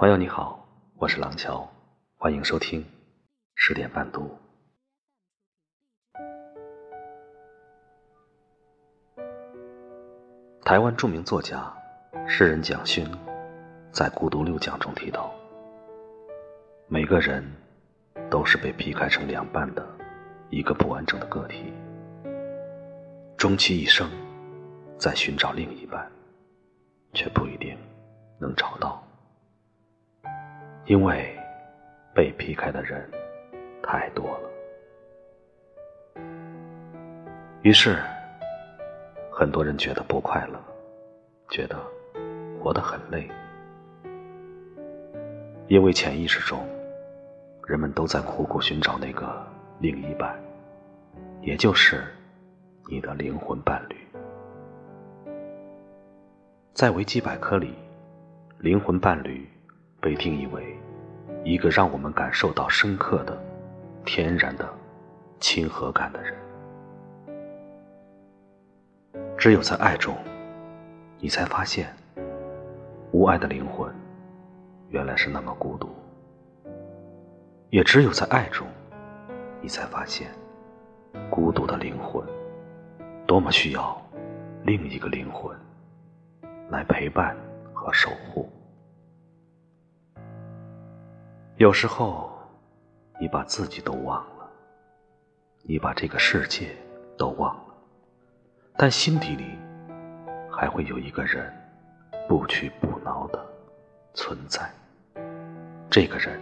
朋友你好，我是廊桥，欢迎收听十点半读。台湾著名作家、诗人蒋勋在《孤独六讲》中提到：“每个人都是被劈开成两半的一个不完整的个体，终其一生在寻找另一半，却不一定能找到。”因为被劈开的人太多了，于是很多人觉得不快乐，觉得活得很累，因为潜意识中，人们都在苦苦寻找那个另一半，也就是你的灵魂伴侣。在维基百科里，灵魂伴侣。被定义为一个让我们感受到深刻的、天然的亲和感的人。只有在爱中，你才发现，无爱的灵魂原来是那么孤独；也只有在爱中，你才发现，孤独的灵魂多么需要另一个灵魂来陪伴和守护。有时候，你把自己都忘了，你把这个世界都忘了，但心底里还会有一个人不屈不挠的存在。这个人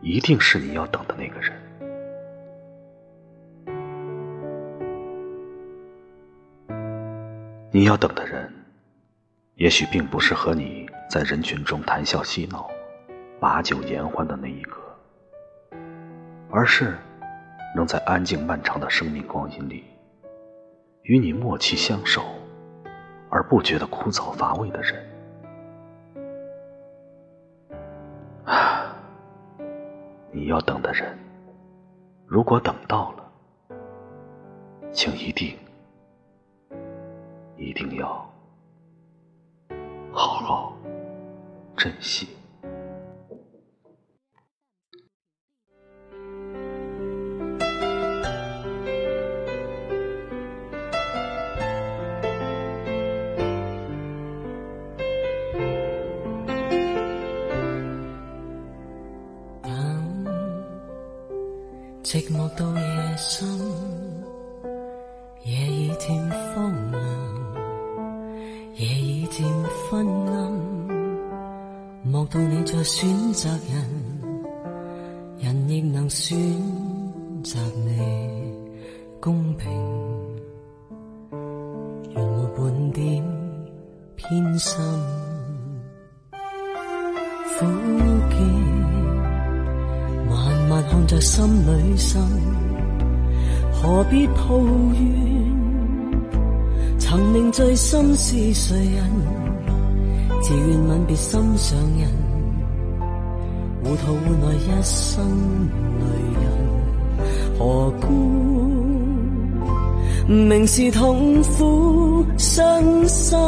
一定是你要等的那个人。你要等的人，也许并不是和你在人群中谈笑嬉闹。把酒言欢的那一刻，而是能在安静漫长的生命光阴里，与你默契相守，而不觉得枯燥乏味的人。啊，你要等的人，如果等到了，请一定，一定要好好珍惜。寂寞到夜深，夜已渐荒凉，夜已渐昏暗。莫到你在选择人，人亦能选择你，公平，原无半点偏心。苦。还看在心里生，何必抱怨？曾令醉心是谁人？自愿吻别心上人，糊涂换来一生泪人。何故明是痛苦伤心，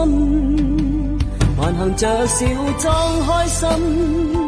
还含着笑装开心？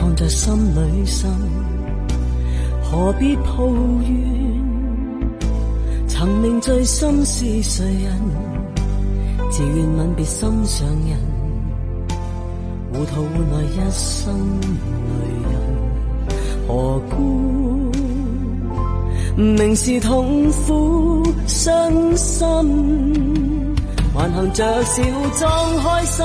看在心里心，何必抱怨？曾令醉心是谁人？自愿吻别心上人，糊涂换来一生泪人，何故明是痛苦伤心，还含着笑装开心。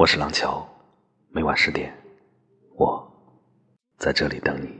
我是廊桥，每晚十点，我在这里等你。